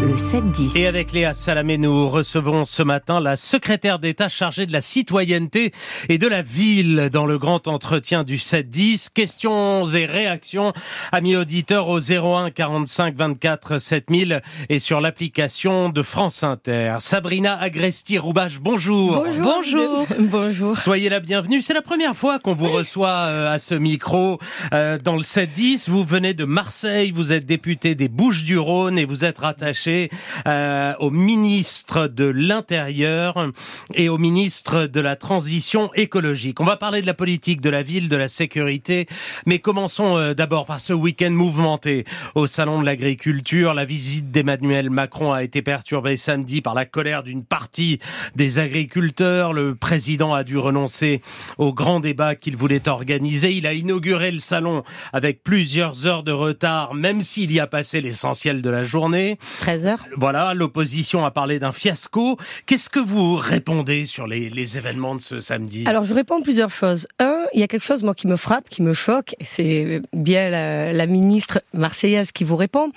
le 7-10. Et avec Léa Salamé, nous recevons ce matin la secrétaire d'État chargée de la citoyenneté et de la ville dans le grand entretien du 7-10. Questions et réactions, amis auditeurs, au 01 45 24 7000 et sur l'application de France Inter. Sabrina Agresti-Roubache, bonjour. Bonjour. Bonjour. bonjour. Soyez la bienvenue. C'est la première fois qu'on vous reçoit euh, à ce micro euh, dans le 7-10. Vous venez de Marseille, vous êtes député des Bouches-du-Rhône et vous êtes rattaché euh, au ministre de l'Intérieur et au ministre de la Transition écologique. On va parler de la politique de la ville, de la sécurité, mais commençons euh, d'abord par ce week-end mouvementé au Salon de l'Agriculture. La visite d'Emmanuel Macron a été perturbée samedi par la colère d'une partie des agriculteurs. Le président a dû renoncer au grand débat qu'il voulait organiser. Il a inauguré le salon avec plusieurs heures de retard, même s'il y a passé l'essentiel de la journée. Voilà, l'opposition a parlé d'un fiasco. Qu'est-ce que vous répondez sur les, événements de ce samedi? Alors, je réponds plusieurs choses. Un, il y a quelque chose, moi, qui me frappe, qui me choque, c'est bien la, la ministre marseillaise qui vous répond,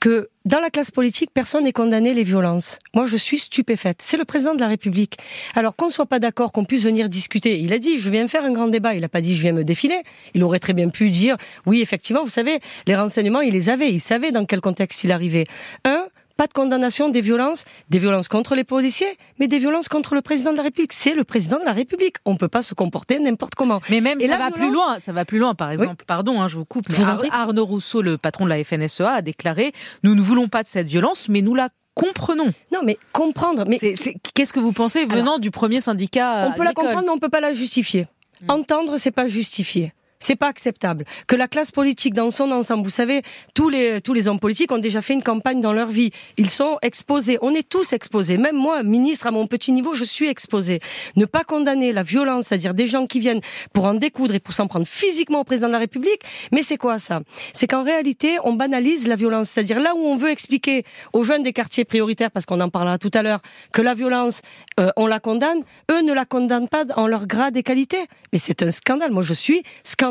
que dans la classe politique, personne n'est condamné les violences. Moi, je suis stupéfaite. C'est le président de la République. Alors qu'on ne soit pas d'accord, qu'on puisse venir discuter. Il a dit, je viens faire un grand débat. Il n'a pas dit, je viens me défiler. Il aurait très bien pu dire, oui, effectivement, vous savez, les renseignements, il les avait. Il savait dans quel contexte il arrivait. Un, pas de condamnation des violences, des violences contre les policiers, mais des violences contre le président de la République. C'est le président de la République. On ne peut pas se comporter n'importe comment. Mais même ça va plus loin. Ça va plus loin. Par exemple, pardon, hein, je vous coupe. Arnaud Rousseau, le patron de la FNSEA, a déclaré nous ne voulons pas de cette violence, mais nous la comprenons. Non, mais comprendre. Mais qu'est-ce que vous pensez venant du premier syndicat On peut la comprendre, mais on peut pas la justifier. Hmm. Entendre, c'est pas justifier. C'est pas acceptable que la classe politique dans son ensemble, vous savez, tous les tous les hommes politiques ont déjà fait une campagne dans leur vie. Ils sont exposés. On est tous exposés. Même moi, ministre à mon petit niveau, je suis exposé. Ne pas condamner la violence, c'est-à-dire des gens qui viennent pour en découdre et pour s'en prendre physiquement au président de la République. Mais c'est quoi ça? C'est qu'en réalité, on banalise la violence. C'est-à-dire là où on veut expliquer aux jeunes des quartiers prioritaires, parce qu'on en parlera tout à l'heure, que la violence, euh, on la condamne, eux ne la condamnent pas en leur grade et qualité. Mais c'est un scandale. Moi, je suis scandale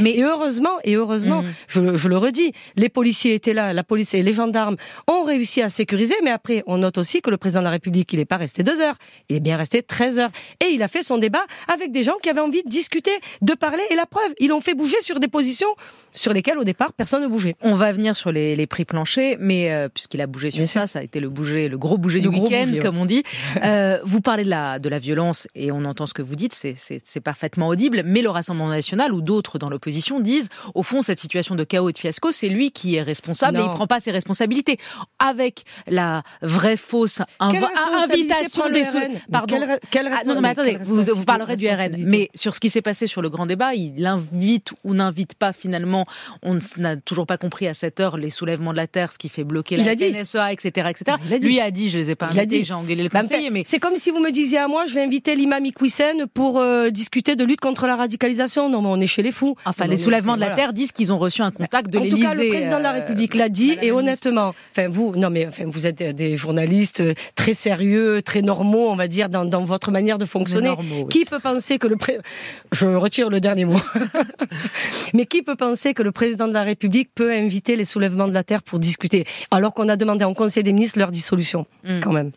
mais et heureusement, et heureusement, mm. je, je, le redis, les policiers étaient là, la police et les gendarmes ont réussi à sécuriser. Mais après, on note aussi que le président de la République, il n'est pas resté deux heures, il est bien resté 13 heures, et il a fait son débat avec des gens qui avaient envie de discuter, de parler. Et la preuve, ils l'ont fait bouger sur des positions sur lesquelles au départ personne ne bougeait. On va venir sur les, les prix planchers, mais euh, puisqu'il a bougé sur ça, ça a été le bouger, le gros bouger du week-end, comme on dit. Euh, vous parlez de la de la violence et on entend ce que vous dites, c'est parfaitement audible. Mais le Rassemblement national ou d'autres dans l'opposition disent, au fond, cette situation de chaos et de fiasco, c'est lui qui est responsable et il prend pas ses responsabilités. Avec la vraie fausse invitation des Pardon. Ah, non, mais attendez, vous, vous parlerez du RN. Mais sur ce qui s'est passé sur le grand débat, il invite ou n'invite pas finalement. On n'a toujours pas compris à cette heure les soulèvements de la terre, ce qui fait bloquer la TNSA, etc., etc. Lui a dit, je les ai pas invités, j'ai engueulé le bah, conseiller. Mais c'est comme si vous me disiez à moi, je vais inviter l'imam Iqwisen pour euh, discuter de lutte contre la radicalisation. Non, mais on est chez les fous. Enfin, les soulèvements de la terre disent qu'ils ont reçu un contact de l'Élysée. En tout cas, le président de la euh, République l'a dit, et honnêtement, enfin vous, non mais enfin vous êtes des journalistes très sérieux, très normaux, on va dire, dans, dans votre manière de fonctionner. Qui peut penser que le pré... je retire le dernier mot, mais qui peut penser que le président de la République peut inviter les soulèvements de la terre pour discuter, alors qu'on a demandé en Conseil des ministres leur dissolution, hmm. quand même?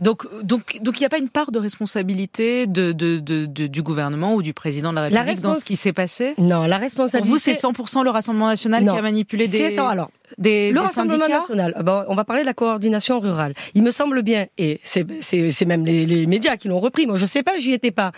Donc, donc, donc, il n'y a pas une part de responsabilité de, de, de, du gouvernement ou du président de la République dans ce qui s'est passé? Non, la responsabilité. Pour vous, c'est 100% le Rassemblement national qui a manipulé des. C'est Alors, des, le Rassemblement national. Bon, on va parler de la coordination rurale. Il me semble bien, et c'est même les, les médias qui l'ont repris. Moi, je sais pas, j'y étais pas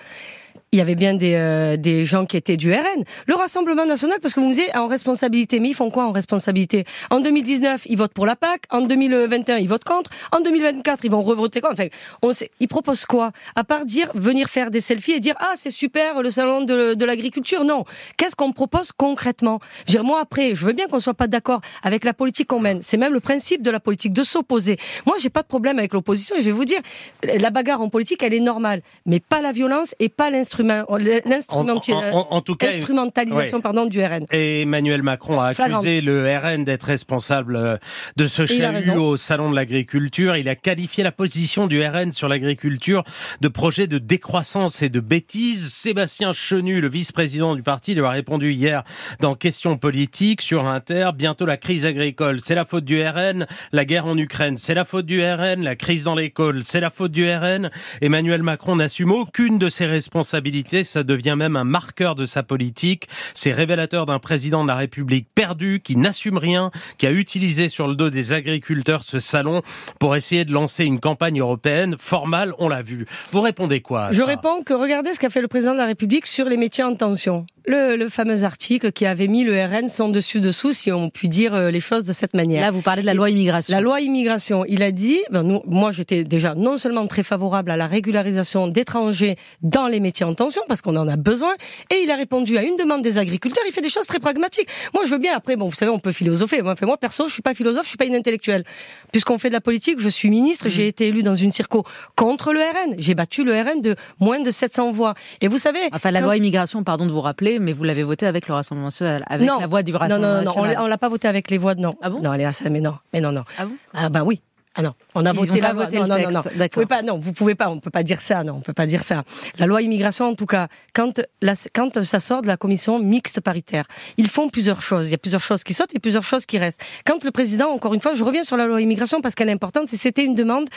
il y avait bien des, euh, des gens qui étaient du RN. Le Rassemblement national, parce que vous me disiez en responsabilité, mais ils font quoi en responsabilité? En 2019, ils votent pour la PAC. En 2021, ils votent contre. En 2024, ils vont revoter quoi? Enfin, on sait, ils proposent quoi? À part dire venir faire des selfies et dire ah c'est super le salon de, de l'agriculture. Non. Qu'est-ce qu'on propose concrètement? Je dire, Moi après, je veux bien qu'on soit pas d'accord avec la politique qu'on mène. C'est même le principe de la politique de s'opposer. Moi, j'ai pas de problème avec l'opposition et je vais vous dire, la bagarre en politique, elle est normale, mais pas la violence et pas l'instruction l'instrumentalisation pardon du RN. Et Emmanuel Macron a accusé le RN d'être responsable euh, de ce chahut au salon de l'agriculture. Il a qualifié la position du RN sur l'agriculture de projet de décroissance et de bêtise. Sébastien Chenu, le vice-président du parti, lui a répondu hier dans Questions politiques sur Inter. Bientôt la crise agricole, c'est la faute du RN. La guerre en Ukraine, c'est la faute du RN. La crise dans l'école, c'est la faute du RN. Emmanuel Macron n'assume aucune de ses responsabilités. Ça devient même un marqueur de sa politique. C'est révélateur d'un président de la République perdu, qui n'assume rien, qui a utilisé sur le dos des agriculteurs ce salon pour essayer de lancer une campagne européenne formale, on l'a vu. Vous répondez quoi Je réponds que regardez ce qu'a fait le président de la République sur les métiers en tension le, fameux article qui avait mis le RN sans dessus dessous, si on peut dire euh, les choses de cette manière. Là, vous parlez de la loi immigration. La loi immigration. Il a dit, ben, nous, moi, j'étais déjà non seulement très favorable à la régularisation d'étrangers dans les métiers en tension, parce qu'on en a besoin, et il a répondu à une demande des agriculteurs. Il fait des choses très pragmatiques. Moi, je veux bien. Après, bon, vous savez, on peut philosopher. Moi, moi perso, je suis pas philosophe, je suis pas une intellectuelle. Puisqu'on fait de la politique, je suis ministre, j'ai mmh. été élu dans une circo contre le RN. J'ai battu le RN de moins de 700 voix. Et vous savez. Enfin, la loi immigration, pardon de vous rappeler, mais vous l'avez voté avec le Rassemblement national, avec la voix du Rassemblement non, non, non, on, l'a pas voté avec les voix de non. Ah bon? Non, les mais non, mais non, non. Ah bon? Ah bah oui. Ah non, on a voté la voté non, non, non, non, Vous pouvez pas, non, vous pouvez pas, on peut pas dire ça, non, on peut pas dire ça. La loi immigration, en tout cas, quand, la, quand ça sort de la commission mixte paritaire, ils font plusieurs choses. Il y a plusieurs choses qui sautent et plusieurs choses qui restent. Quand le président, encore une fois, je reviens sur la loi immigration parce qu'elle est importante, c'était une demande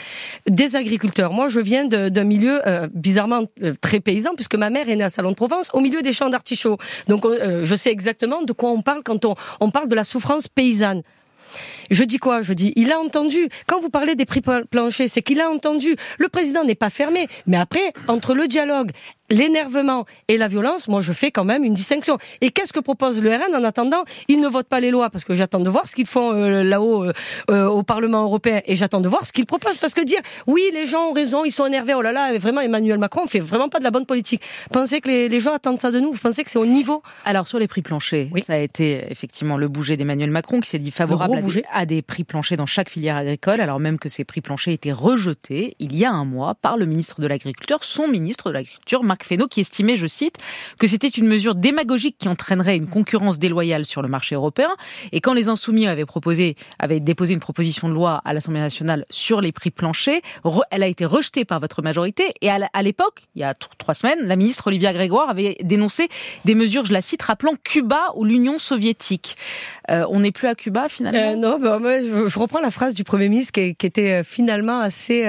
des agriculteurs. Moi, je viens d'un milieu euh, bizarrement euh, très paysan puisque ma mère est née à Salon de Provence, au milieu des champs d'artichauts. Donc, euh, je sais exactement de quoi on parle quand on, on parle de la souffrance paysanne. Je dis quoi? Je dis, il a entendu. Quand vous parlez des prix planchers, c'est qu'il a entendu. Le président n'est pas fermé, mais après, entre le dialogue l'énervement et la violence, moi je fais quand même une distinction. Et qu'est-ce que propose le RN en attendant? Ils ne votent pas les lois parce que j'attends de voir ce qu'ils font euh, là-haut euh, euh, au Parlement européen et j'attends de voir ce qu'ils proposent parce que dire oui les gens ont raison, ils sont énervés, oh là là, vraiment Emmanuel Macron fait vraiment pas de la bonne politique. Pensez que les, gens attendent ça de nous Vous pensez que c'est au niveau? Alors sur les prix planchers, oui. ça a été effectivement le bouger d'Emmanuel Macron qui s'est dit favorable à des, à des, prix planchers dans chaque filière agricole, alors même que ces prix planchers étaient rejetés il y a un mois par le ministre de l'Agriculture, son ministre de l'Agriculture, Marc qui estimait je cite, que c'était une mesure démagogique qui entraînerait une concurrence déloyale sur le marché européen. Et quand les Insoumis avaient proposé, avaient déposé une proposition de loi à l'Assemblée nationale sur les prix planchers, elle a été rejetée par votre majorité. Et à l'époque, il y a trois semaines, la ministre Olivia Grégoire avait dénoncé des mesures, je la cite, rappelant Cuba ou l'Union soviétique. Euh, on n'est plus à Cuba finalement? Euh, Non, bah, je, reprends la phrase du Premier ministre qui, était euh, finalement assez,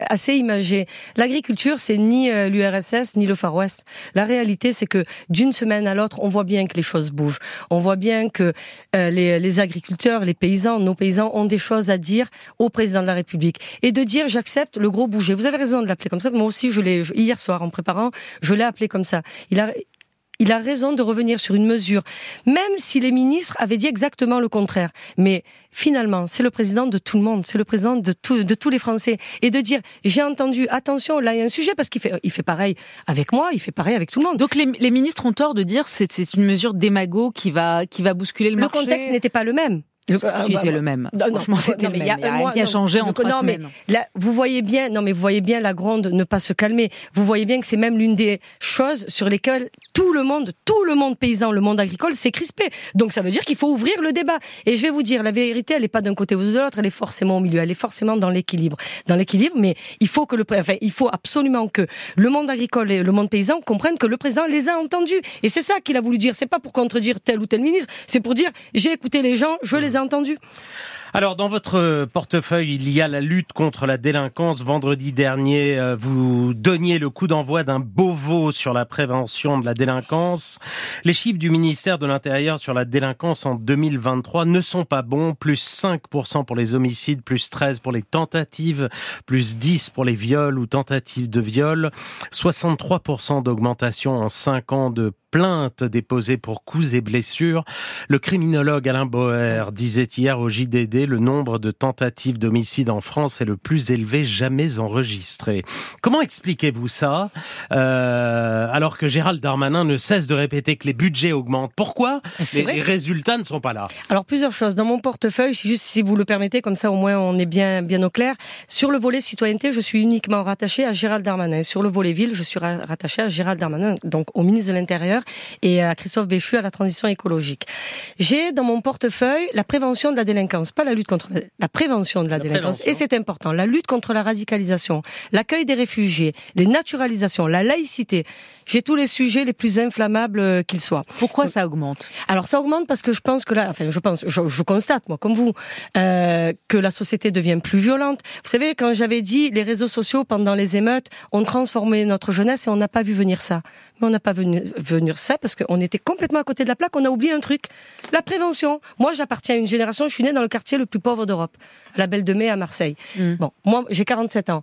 assez imagée. L'agriculture, c'est ni l'URSS ni le Far West. La réalité, c'est que d'une semaine à l'autre, on voit bien que les choses bougent. On voit bien que euh, les, agriculteurs, les paysans, nos paysans ont des choses à dire au président de la République. Et de dire, j'accepte le gros bouger. Vous avez raison de l'appeler comme ça. Moi aussi, je l'ai, hier soir, en préparant, je l'ai appelé comme ça. Il a, il a raison de revenir sur une mesure, même si les ministres avaient dit exactement le contraire. Mais finalement, c'est le président de tout le monde, c'est le président de, de tous les Français. Et de dire, j'ai entendu, attention, là il y a un sujet, parce qu'il fait, il fait pareil avec moi, il fait pareil avec tout le monde. Donc les, les ministres ont tort de dire c'est c'est une mesure démago qui va, qui va bousculer le, le marché. Le contexte n'était pas le même. Si, c'est le même. Franchement, c'était le même. Il y a, rien qui a changé en trois semaines. Mais là, vous voyez bien, non, mais vous voyez bien la grande ne pas se calmer. Vous voyez bien que c'est même l'une des choses sur lesquelles tout le monde, tout le monde paysan, le monde agricole s'est crispé. Donc ça veut dire qu'il faut ouvrir le débat. Et je vais vous dire, la vérité, elle n'est pas d'un côté ou de l'autre, elle est forcément au milieu, elle est forcément dans l'équilibre. Dans l'équilibre, mais il faut que le, enfin, il faut absolument que le monde agricole et le monde paysan comprennent que le président les a entendus. Et c'est ça qu'il a voulu dire. C'est pas pour contredire tel ou tel ministre, c'est pour dire, j'ai écouté les gens, je les ai entendus. Alors, dans votre portefeuille, il y a la lutte contre la délinquance. Vendredi dernier, euh, vous donniez le coup d'envoi d'un Beauvau sur la prévention de la délinquance. Les chiffres du ministère de l'Intérieur sur la délinquance en 2023 ne sont pas bons. Plus 5% pour les homicides, plus 13% pour les tentatives, plus 10 pour les viols ou tentatives de viol. 63% d'augmentation en 5 ans de plaintes déposées pour coups et blessures. Le criminologue Alain Boer disait hier au JDD, le nombre de tentatives d'homicide en France est le plus élevé jamais enregistré. Comment expliquez-vous ça euh, alors que Gérald Darmanin ne cesse de répéter que les budgets augmentent? Pourquoi les, les, résultats ne sont pas là? Alors plusieurs choses. Dans mon portefeuille, juste si vous le permettez, comme ça au moins on est bien bien au clair. Sur le volet citoyenneté, je suis uniquement rattaché à Gérald Darmanin. Sur le volet ville, je suis rattaché à Gérald Darmanin, donc au ministre de l'Intérieur et à Christophe Béchu à la transition écologique. J'ai dans mon portefeuille la prévention de la délinquance, pas la lutte contre la, prévention de la, délinquance. Et c'est important. La lutte contre la radicalisation, l'accueil des réfugiés, les naturalisations, la laïcité. J'ai tous les sujets les plus inflammables euh, qu'ils soient. Pourquoi ça augmente? Alors ça augmente parce que je pense que là, enfin je pense, je, je constate moi comme vous euh, que la société devient plus violente. Vous savez quand j'avais dit les réseaux sociaux pendant les émeutes ont transformé notre jeunesse et on n'a pas vu venir ça. Mais on n'a pas vu venir ça parce qu'on était complètement à côté de la plaque. On a oublié un truc, la prévention. Moi j'appartiens à une génération, je suis née dans le quartier le plus pauvre d'Europe, à la Belle de Mai à Marseille. Mm. Bon, moi j'ai 47 ans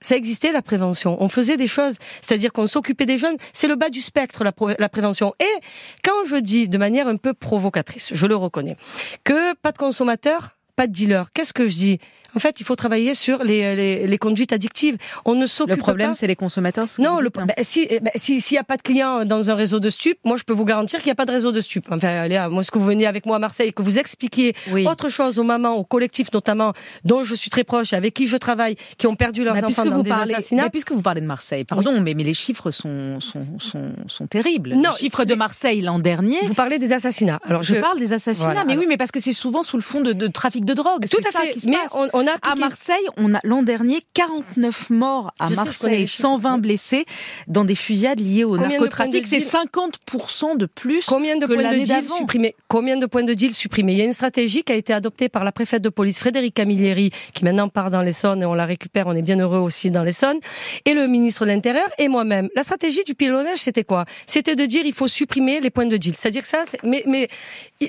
ça existait la prévention. On faisait des choses, c'est-à-dire qu'on s'occupait des jeunes. C'est le bas du spectre la, la, prévention. Et quand je dis de manière un peu provocatrice, je le reconnais, que pas de consommateur, pas de dealer. Qu'est-ce que je dis? En fait, il faut travailler sur les, les, les conduites addictives. On ne s'occupe Le problème, c'est les consommateurs. Non, le, bah, si bah, s'il n'y a pas de clients dans un réseau de stupes, moi je peux vous garantir qu'il n'y a pas de réseau de stupes. Enfin, Léa, moi, ce que vous venez avec moi à Marseille, que vous expliquiez autre chose aux mamans, aux collectifs notamment, dont je suis très proche, avec qui je travaille, qui ont perdu leurs enfants dans des assassinats. Mais puisque vous parlez de Marseille, pardon, mais, mais les chiffres sont sont, sont, sont terribles. Non, les chiffres de Marseille l'an dernier. Vous parlez des assassinats. Alors je, parle des assassinats, mais oui, mais parce que c'est souvent sous le fond de, de trafic de drogue. Tout à fait. mais on, a à Marseille, on a l'an dernier 49 morts à Marseille, 120 blessés dans des fusillades liées au narcotrafic. C'est 50% de plus Combien de que points de deal supprimés Combien de points de deal supprimés? Il y a une stratégie qui a été adoptée par la préfète de police Frédéric Camilleri, qui maintenant part dans l'Essonne et on la récupère. On est bien heureux aussi dans l'Essonne, et le ministre de l'Intérieur et moi-même. La stratégie du pilonnage, c'était quoi? C'était de dire il faut supprimer les points de deal. C'est-à-dire ça, mais mais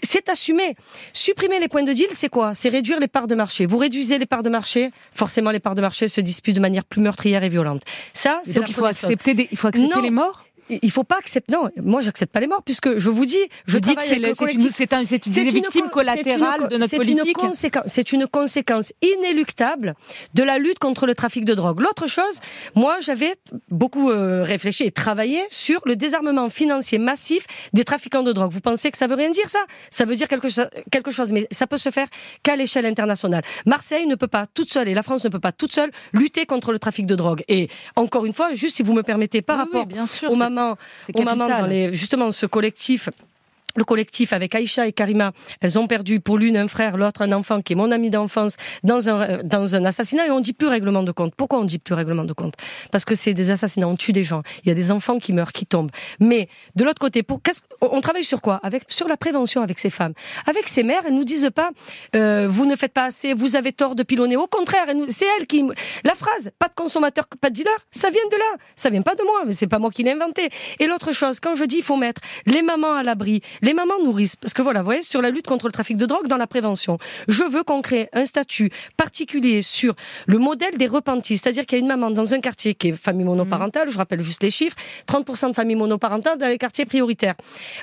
c'est assumé. Supprimer les points de deal, c'est quoi? C'est réduire les parts de marché. Vous réduisez les parts de marché, forcément les parts de marché se disputent de manière plus meurtrière et violente. Ça, c'est donc il faut accepter, des, il faut accepter les morts? Il faut pas accepter. Non, moi j'accepte pas les morts puisque je vous dis, je dis que c'est une, une, victime collatérale de notre politique. C'est une conséquence inéluctable de la lutte contre le trafic de drogue. L'autre chose, moi j'avais beaucoup euh, réfléchi et travaillé sur le désarmement financier massif des trafiquants de drogue. Vous pensez que ça veut rien dire ça? Ça veut dire quelque chose, quelque chose, mais ça peut se faire qu'à l'échelle internationale. Marseille ne peut pas toute seule et la France ne peut pas toute seule lutter contre le trafic de drogue. Et encore une fois, juste si vous me permettez, par rapport bien sûr, aux mamans dans les, justement ce collectif le collectif avec Aïcha et Karima, elles ont perdu pour l'une un frère, l'autre un enfant qui est mon ami d'enfance dans un dans un assassinat et on dit plus règlement de compte. Pourquoi on dit plus règlement de compte? Parce que c'est des assassinats, on tue des gens, il y a des enfants qui meurent, qui tombent. Mais de l'autre côté, on travaille sur quoi? Avec sur la prévention avec ces femmes, avec ces mères. Elles nous disent pas euh, vous ne faites pas assez, vous avez tort de pilonner. Au contraire, c'est elles qui la phrase pas de consommateur, pas de dealer, ça vient de là, ça vient pas de moi, mais c'est pas moi qui l'ai inventé. Et l'autre chose, quand je dis il faut mettre les mamans à l'abri, les mamans nourrissent. Parce que voilà, vous voyez, sur la lutte contre le trafic de drogue dans la prévention, je veux qu'on crée un statut particulier sur le modèle des repentis. C'est-à-dire qu'il y a une maman dans un quartier qui est famille monoparentale, je rappelle juste les chiffres, 30% de familles monoparentales dans les quartiers prioritaires.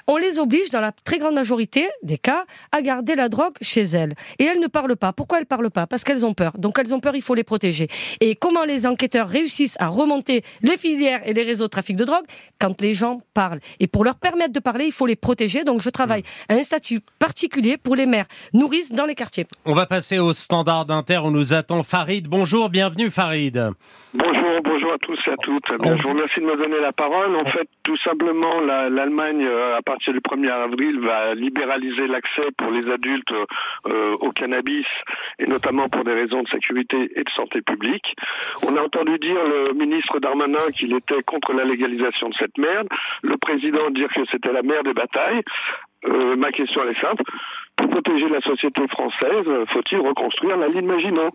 On les oblige, dans la très grande majorité des cas, à garder la drogue chez elles. Et elles ne parlent pas. Pourquoi elles parlent pas? Parce qu'elles ont peur. Donc elles ont peur, il faut les protéger. Et comment les enquêteurs réussissent à remonter les filières et les réseaux de trafic de drogue? Quand les gens parlent. Et pour leur permettre de parler, il faut les protéger. Donc je travaille un statut particulier pour les mères nourrices dans les quartiers. On va passer au standard d'Inter. On nous attend Farid. Bonjour, bienvenue Farid. Bonjour, bonjour à tous et à toutes. je vous remercie de me donner la parole. En fait, tout simplement, l'Allemagne, euh, à partir du 1er avril, va libéraliser l'accès pour les adultes euh, au cannabis, et notamment pour des raisons de sécurité et de santé publique. On a entendu dire le ministre Darmanin qu'il était contre la légalisation de cette merde, le président dire que c'était la merde des batailles. Euh, ma question elle est simple. Pour protéger la société française, faut-il reconstruire la ligne Maginot?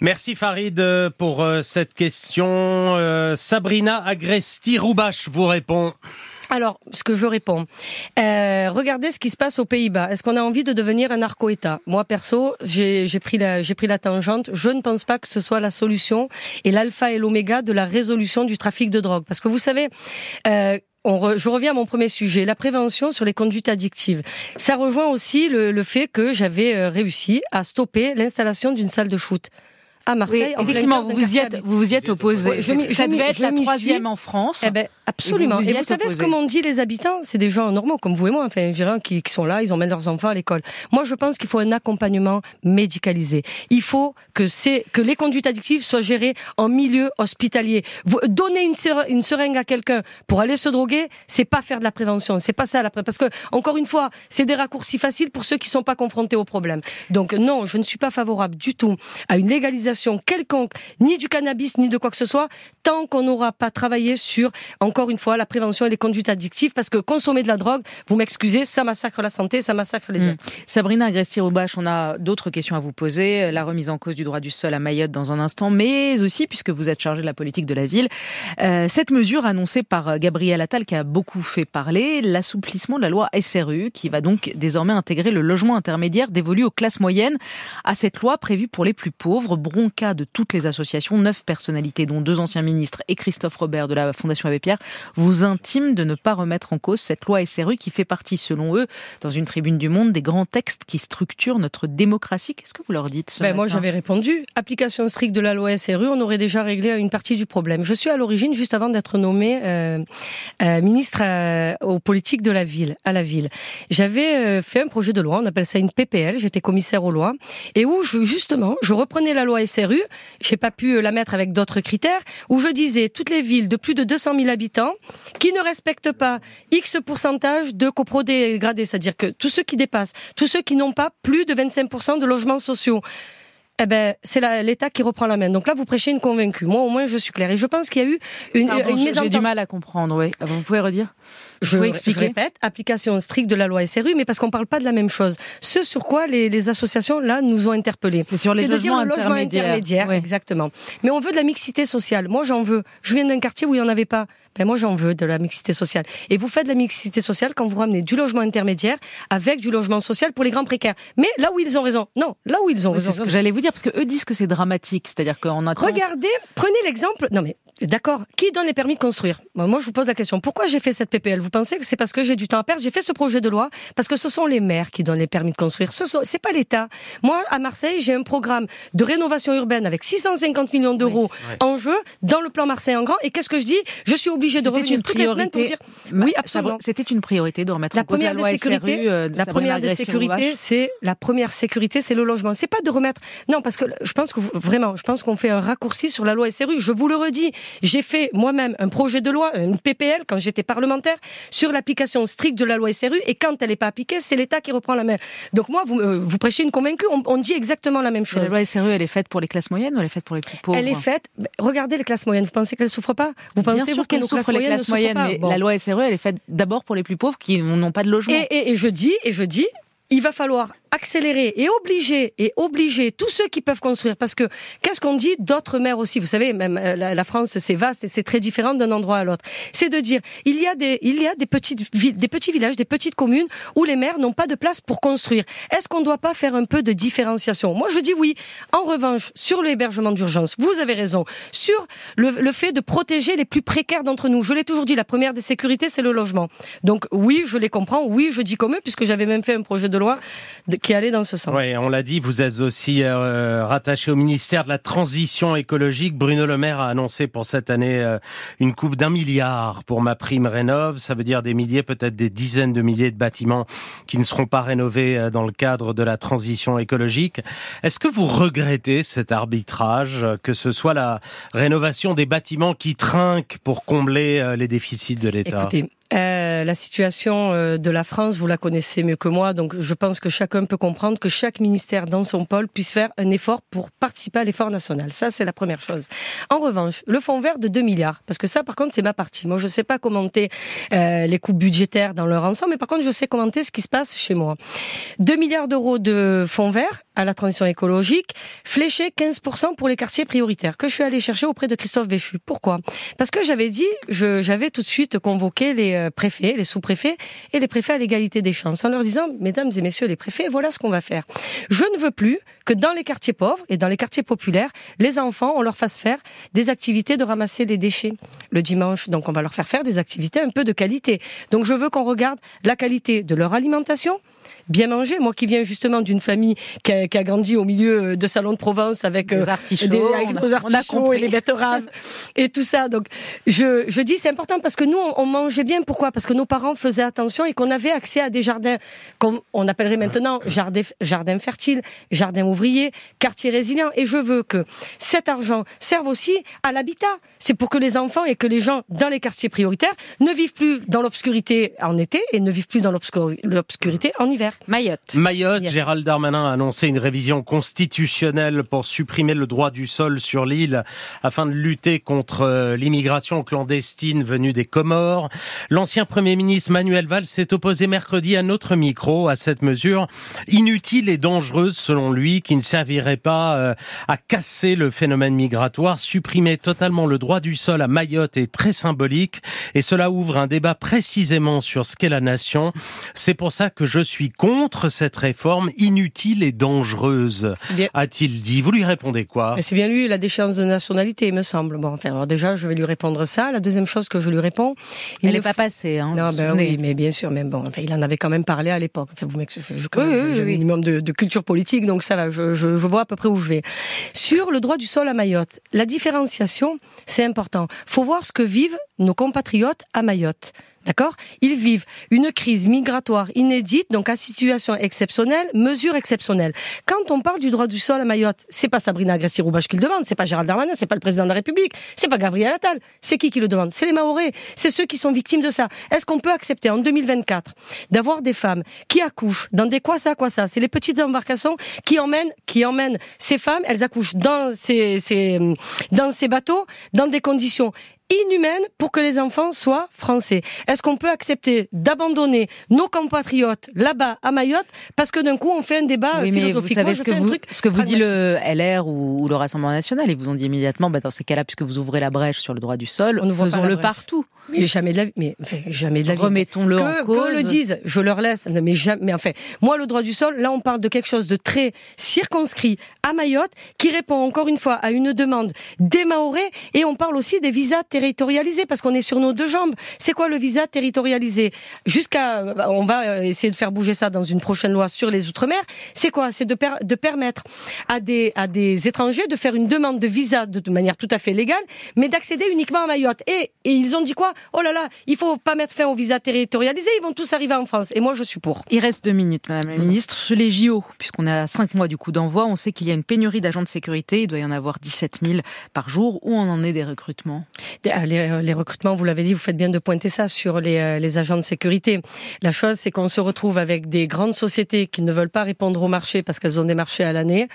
Merci Farid pour euh, cette question. Euh, Sabrina Agresti-Roubache vous répond. Alors, ce que je réponds, euh, regardez ce qui se passe aux Pays-Bas. Est-ce qu'on a envie de devenir un narco-État Moi, perso, j'ai pris la j'ai pris la tangente. Je ne pense pas que ce soit la solution et l'alpha et l'oméga de la résolution du trafic de drogue. Parce que vous savez, je reviens à mon premier sujet, la prévention sur les conduites addictives. Ça rejoint aussi le, fait que j'avais euh, réussi à stopper l'installation d'une salle de shoot à Marseille. effectivement, vous vous, y êtes, vous vous y êtes opposé. ça devait être la troisième en France. Eh ben, absolument. Et vous, savez ce que m'ont dit les habitants? C'est des gens normaux comme vous et moi, enfin, qui, qui sont là, ils emmènent leurs enfants à l'école. Moi, je pense qu'il faut un accompagnement médicalisé. Il faut que c'est que les conduites addictives soient gérées en milieu hospitalier. Vous, donner une, une seringue à quelqu'un pour aller se droguer, c'est pas faire de la prévention. C'est pas ça la prévention. Parce que encore une fois, c'est des raccourcis faciles pour ceux qui sont pas confrontés au problème. Donc non, je ne suis pas favorable du tout à une légalisation quelconque, ni du cannabis, ni de quoi que ce soit, tant qu'on n'aura pas travaillé sur, encore une fois, la prévention et les conduites addictives, parce que consommer de la drogue, vous m'excusez, ça massacre la santé, ça massacre les mmh. êtres. Sabrina Agresti-Roubache, on a d'autres questions à vous poser, la remise en cause du droit du sol à Mayotte dans un instant, mais aussi, puisque vous êtes chargé de la politique de la ville, euh, cette mesure annoncée par Gabriel Attal qui a beaucoup fait parler, l'assouplissement de la loi SRU, qui va donc désormais intégrer le logement intermédiaire dévolu aux classes moyennes à cette loi prévue pour les plus pauvres. Bron cas de toutes les associations, neuf personnalités, dont deux anciens ministres et Christophe Robert de la Fondation Abbé Pierre, vous intiment de ne pas remettre en cause cette loi SRU qui fait partie, selon eux, dans une tribune du Monde, des grands textes qui structurent notre démocratie. Qu'est-ce que vous leur dites ben Moi, j'avais répondu. Application stricte de la loi SRU, on aurait déjà réglé une partie du problème. Je suis à l'origine, juste avant d'être nommé euh, euh, ministre euh, aux politiques de la ville, à la ville. J'avais fait un projet de loi, on appelle ça une PPL, j'étais commissaire aux lois, et où je, justement, je reprenais la loi SRU SRU, j'ai pas pu euh, la mettre avec d'autres critères, où je disais toutes les villes de plus de 200 000 habitants qui ne respectent pas X pourcentage de coprodégradés, c'est-à-dire que tous ceux qui dépassent, tous ceux qui n'ont pas plus de 25% de logements sociaux, eh ben, c'est l'État qui reprend la main. Donc là, vous prêchez une convaincue. Moi, au moins, je suis claire. Et je pense qu'il y a eu une, une J'ai du mal à comprendre, oui. Vous pouvez redire je, vous expliquer. je répète, application stricte de la loi SRU, mais parce qu'on parle pas de la même chose. Ce sur quoi les, les associations, là, nous ont interpellés. C'est sur les de dire le logement intermédiaire. Exactement. Mais on veut de la mixité sociale. Moi, j'en veux. Je viens d'un quartier où il n'y en avait pas. Ben moi, j'en veux de la mixité sociale. Et vous faites de la mixité sociale quand vous ramenez du logement intermédiaire avec du logement social pour les grands précaires. Mais là où ils ont raison. Non, là où ils ont raison. C'est ce que j'allais vous dire, parce que eux disent que c'est dramatique. C'est-à-dire qu'on attend... Regardez, prenez l'exemple. Non mais D'accord. Qui donne les permis de construire? Moi, je vous pose la question. Pourquoi j'ai fait cette PPL Vous pensez que c'est parce que j'ai du temps à perdre? J'ai fait ce projet de loi parce que ce sont les maires qui donnent les permis de construire. Ce sont, c'est pas l'État. Moi, à Marseille, j'ai un programme de rénovation urbaine avec 650 millions d'euros en jeu dans le plan Marseille en grand. Et qu'est-ce que je dis? Je suis obligée de revenir toutes les semaines pour dire oui, absolument. C'était une priorité de remettre la en cause première la loi des sécurités. Euh, la première des sécurités, c'est la première sécurité, c'est le logement. C'est pas de remettre. Non, parce que je pense que vraiment, je pense qu'on fait un raccourci sur la loi SRU. Je vous le redis. J'ai fait moi moi-même un projet de loi, une PPL, quand j'étais parlementaire, sur l'application stricte de la loi SRU. Et quand elle n'est pas appliquée, c'est l'État qui reprend la main. Donc moi, vous, euh, vous prêchez une convaincue, on, dit exactement la même chose. la loi SRU, elle est faite pour les classes moyennes ou elle est faite pour les plus pauvres Elle est faite. Regardez les classes moyennes. Vous pensez qu'elles souffrent pas? Vous pensez Bien sûr qu'elles souffrent les classes moyennes, mais la loi SRU, elle est faite d'abord pour les plus pauvres qui n'ont pas de logement. et je dis, et je dis, il va falloir accélérer et obliger et obliger tous ceux qui peuvent construire. Parce que qu'est-ce qu'on dit d'autres maires aussi? Vous savez même euh, la, France c'est vaste et c'est très différent d'un endroit à l'autre. C'est de dire il y a des il y a des petites villes des petits villages des petites communes où les maires n'ont pas de place pour construire. Est-ce qu'on ne doit pas faire un peu de différenciation? Moi je dis oui. En revanche sur l'hébergement d'urgence vous avez raison. Sur le, le fait de protéger les plus précaires d'entre nous. Je l'ai toujours dit la première des sécurités c'est le logement. Donc oui je les comprends. Oui je dis comme eux puisque j'avais même fait un projet de loi qui allait dans ce sens. Oui, on l'a dit, vous êtes aussi euh, rattaché au ministère de la Transition écologique. Bruno Le Maire a annoncé pour cette année euh, une coupe d'un milliard pour ma prime rénove. Ça veut dire des milliers, peut-être des dizaines de milliers de bâtiments qui ne seront pas rénovés euh, dans le cadre de la transition écologique. Est-ce que vous regrettez cet arbitrage, que ce soit la rénovation des bâtiments qui trinquent pour combler les déficits de l'État? Euh, la situation euh, de la France, vous la connaissez mieux que moi, donc je pense que chacun peut comprendre que chaque ministère dans son pôle puisse faire un effort pour participer à l'effort national. Ça, c'est la première chose. En revanche, le fonds vert de 2 milliards, parce que ça, par contre, c'est ma partie. Moi, je ne sais pas commenter euh, les coûts budgétaires dans leur ensemble, mais par contre, je sais commenter ce qui se passe chez moi. 2 milliards d'euros de fonds vert à la transition écologique, fléché 15% pour les quartiers prioritaires, que je suis allée chercher auprès de Christophe Béchu. Pourquoi? Parce que j'avais dit, j'avais tout de suite convoqué les euh, préfets, les sous-préfets et les préfets à l'égalité des chances, en leur disant, mesdames et messieurs les préfets, voilà ce qu'on va faire. Je ne veux plus que dans les quartiers pauvres et dans les quartiers populaires, les enfants, on leur fasse faire des activités de ramasser les déchets le dimanche. Donc on va leur faire faire des activités un peu de qualité. Donc je veux qu'on regarde la qualité de leur alimentation, bien manger. Moi qui viens justement d'une famille qui a, qui a, grandi au milieu de salons de Provence avec des euh, artichauts, des, avec artichauts et les betteraves et tout ça. Donc je, je dis c'est important parce que nous on, mangeait bien. Pourquoi? Parce que nos parents faisaient attention et qu'on avait accès à des jardins comme on appellerait maintenant jardins jardin fertiles, jardins ouvriers, quartiers résilients. Et je veux que cet argent serve aussi à l'habitat. C'est pour que les enfants et que les gens dans les quartiers prioritaires ne vivent plus dans l'obscurité en été et ne vivent plus dans l'obscurité en hiver. Mayotte. Mayotte, Gérald Darmanin a annoncé une révision constitutionnelle pour supprimer le droit du sol sur l'île afin de lutter contre euh, l'immigration clandestine venue des Comores. L'ancien Premier ministre Manuel Valls s'est opposé mercredi à notre micro à cette mesure inutile et dangereuse selon lui qui ne servirait pas euh, à casser le phénomène migratoire. Supprimer totalement le droit du sol à Mayotte est très symbolique et cela ouvre un débat précisément sur ce qu'est la nation. C'est pour ça que je suis contre cette réforme inutile et dangereuse, a-t-il dit. Vous lui répondez quoi? C'est bien lui, la déchéance de nationalité, il me semble. Bon, enfin, alors déjà, je vais lui répondre ça. La deuxième chose que je lui réponds... Il n'est pas passé, hein, Non, ben oui, mais bien sûr, mais bon, enfin, il en avait quand même parlé à l'époque. Enfin, vous m'excusez, je oui, oui, un minimum de, de, culture politique, donc ça va, je, je, je vois à peu près où je vais. Sur le droit du sol à Mayotte, la différenciation, c'est important. Faut voir ce que vivent nos compatriotes à Mayotte. D'accord? Ils vivent une crise migratoire inédite, donc à situation exceptionnelle, mesure exceptionnelle. Quand on parle du droit du sol à Mayotte, c'est pas Sabrina Agresti-Roubache qui le demande, c'est pas Gérald Darmanin, c'est pas le président de la République, c'est pas Gabriel Attal. C'est qui qui le demande? C'est les Maorais. C'est ceux qui sont victimes de ça. Est-ce qu'on peut accepter en 2024 d'avoir des femmes qui accouchent dans des quoi ça, quoi ça? C'est les petites embarcations qui emmènent, qui emmènent ces femmes, elles accouchent dans ces, ces, dans ces bateaux, dans des conditions inhumaine pour que les enfants soient français. Est-ce qu'on peut accepter d'abandonner nos compatriotes là-bas à Mayotte parce que d'un coup on fait un débat oui, philosophique Vous savez ce, que vous, ce que vous dit le LR ou, le Rassemblement national, ils vous ont dit immédiatement, bah, dans ces cas-là, puisque vous ouvrez la brèche sur le droit du sol, faisons-le partout. Mais jamais de la vie. Mais enfin, jamais de la vie. Remettons-le en cause. Que le disent, je leur laisse. Mais jamais. Mais enfin, moi, le droit du sol, là, on parle de quelque chose de très circonscrit à Mayotte, qui répond encore une fois à une demande des et on parle aussi des visas territorialisés, parce qu'on est sur nos deux jambes. C'est quoi le visa territorialisé? Jusqu'à, on va essayer de faire bouger ça dans une prochaine loi sur les outre-mer. C'est quoi? C'est de, de permettre à des à des étrangers de faire une demande de visa de, de manière tout à fait légale, mais d'accéder uniquement à Mayotte. Et, et ils ont dit quoi? Oh là là, il faut pas mettre fin aux visas territorialisés, ils vont tous arriver en France. Et moi, je suis pour. Il reste deux minutes, Madame la Ministre. Sur les JO, puisqu'on est à cinq mois du coup d'envoi, on sait qu'il y a une pénurie d'agents de sécurité. Il doit y en avoir 17 000 par jour. Où on en est des recrutements? Euh, les, recrutements, vous l'avez dit, vous faites bien de pointer ça sur les, euh, les agents de sécurité. La chose, c'est qu'on se retrouve avec des grandes sociétés qui ne veulent pas répondre au marché parce qu'elles ont des marchés à l'année.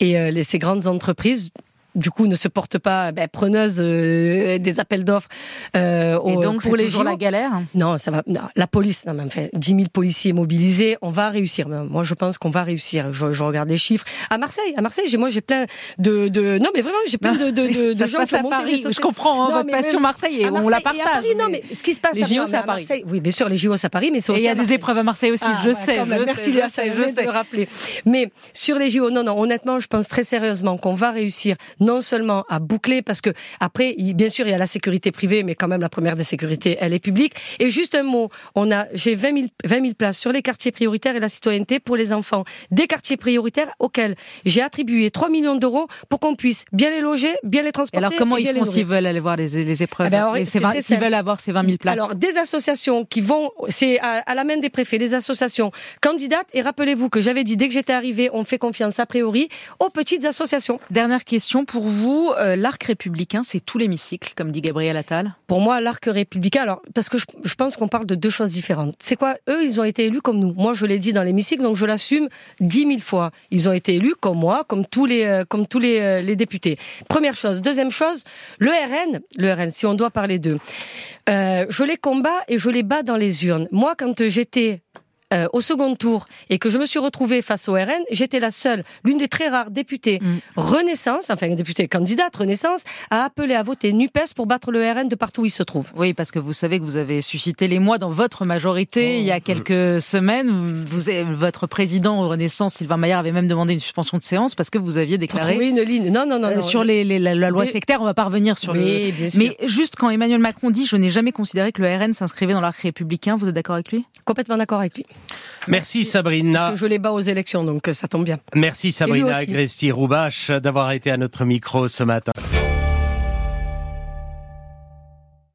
Et euh, ces grandes entreprises du coup ne se porte pas ben, preneuse euh, des appels d'offres euh, Et donc pour les toujours la galère Non, ça va. la police, non, mais enfin, 10 000 policiers mobilisés, on va réussir. Moi, je pense qu'on va réussir. Je, je, regarde les chiffres. À Marseille, à Marseille, j'ai moi j'ai plein de, de, non mais vraiment j'ai plein de, de, de, ça gens qui à Paris. Je comprends hein, votre passion Marseille et on la partage. Paris, non mais ce qui se passe les JO à, Marseille. Oui, bien sûr les JO à Paris, mais c'est aussi. il y a des épreuves à Marseille aussi. Ah, je sais. Merci je sais, je sais. de rappeler. Mais sur les JO, non non, honnêtement, je pense très sérieusement qu'on va réussir non seulement à boucler parce que après, bien sûr, il y a la sécurité privée, mais quand même la première des sécurités, elle est publique. Et juste un mot, on a, j'ai 20 000, 20 000 places sur les quartiers prioritaires et la citoyenneté pour les enfants des quartiers prioritaires auxquels j'ai attribué 3 millions d'euros pour qu'on puisse bien les loger, bien les transporter. alors comment ils font s'ils veulent aller voir les, les épreuves, eh ben, s'ils veulent avoir ces 20 000 places Alors des associations qui vont, c'est à, à, la main des préfets, les associations candidates. Et rappelez-vous que j'avais dit dès que j'étais arrivée, on fait confiance a priori aux petites associations. Dernière question pour vous, euh, l'arc républicain, c'est tout l'hémicycle, comme dit Gabriel Attal? Pour moi, l'arc républicain, alors, parce que je, pense qu'on parle de deux choses différentes. C'est quoi? Eux, ils ont été élus comme nous. Moi, je l'ai dit dans l'hémicycle, donc je l'assume dix mille fois. Ils ont été élus comme moi, comme tous les, euh, comme tous euh, les députés. Première chose. Deuxième chose, le RN, le RN, si on doit parler d'eux, je les combats et je les bats dans les urnes. Moi, quand j'étais euh, au second tour et que je me suis retrouvée face au RN, j'étais la seule, l'une des très rares députées mm. Renaissance, enfin députée candidate Renaissance, à appeler à voter NUPES pour battre le RN de partout où il se trouve. Oui, parce que vous savez que vous avez suscité les mois dans votre majorité il y a oh. quelques semaines. Vous, votre président Renaissance, Sylvain Maillard, avait même demandé une suspension de séance parce que vous aviez déclaré... une ligne. Non, non, non. Euh, sur les, la, loi sectaire, on va pas revenir sur le... Mais juste quand Emmanuel Macron dit « je n'ai jamais considéré que le RN s'inscrivait dans l'arc républicain », vous êtes d'accord avec lui? Complètement d'accord avec lui. Merci Sabrina. Parce que je les bats aux élections, donc euh, ça tombe bien. Merci Sabrina Agresti-Roubache d'avoir été à notre micro ce matin.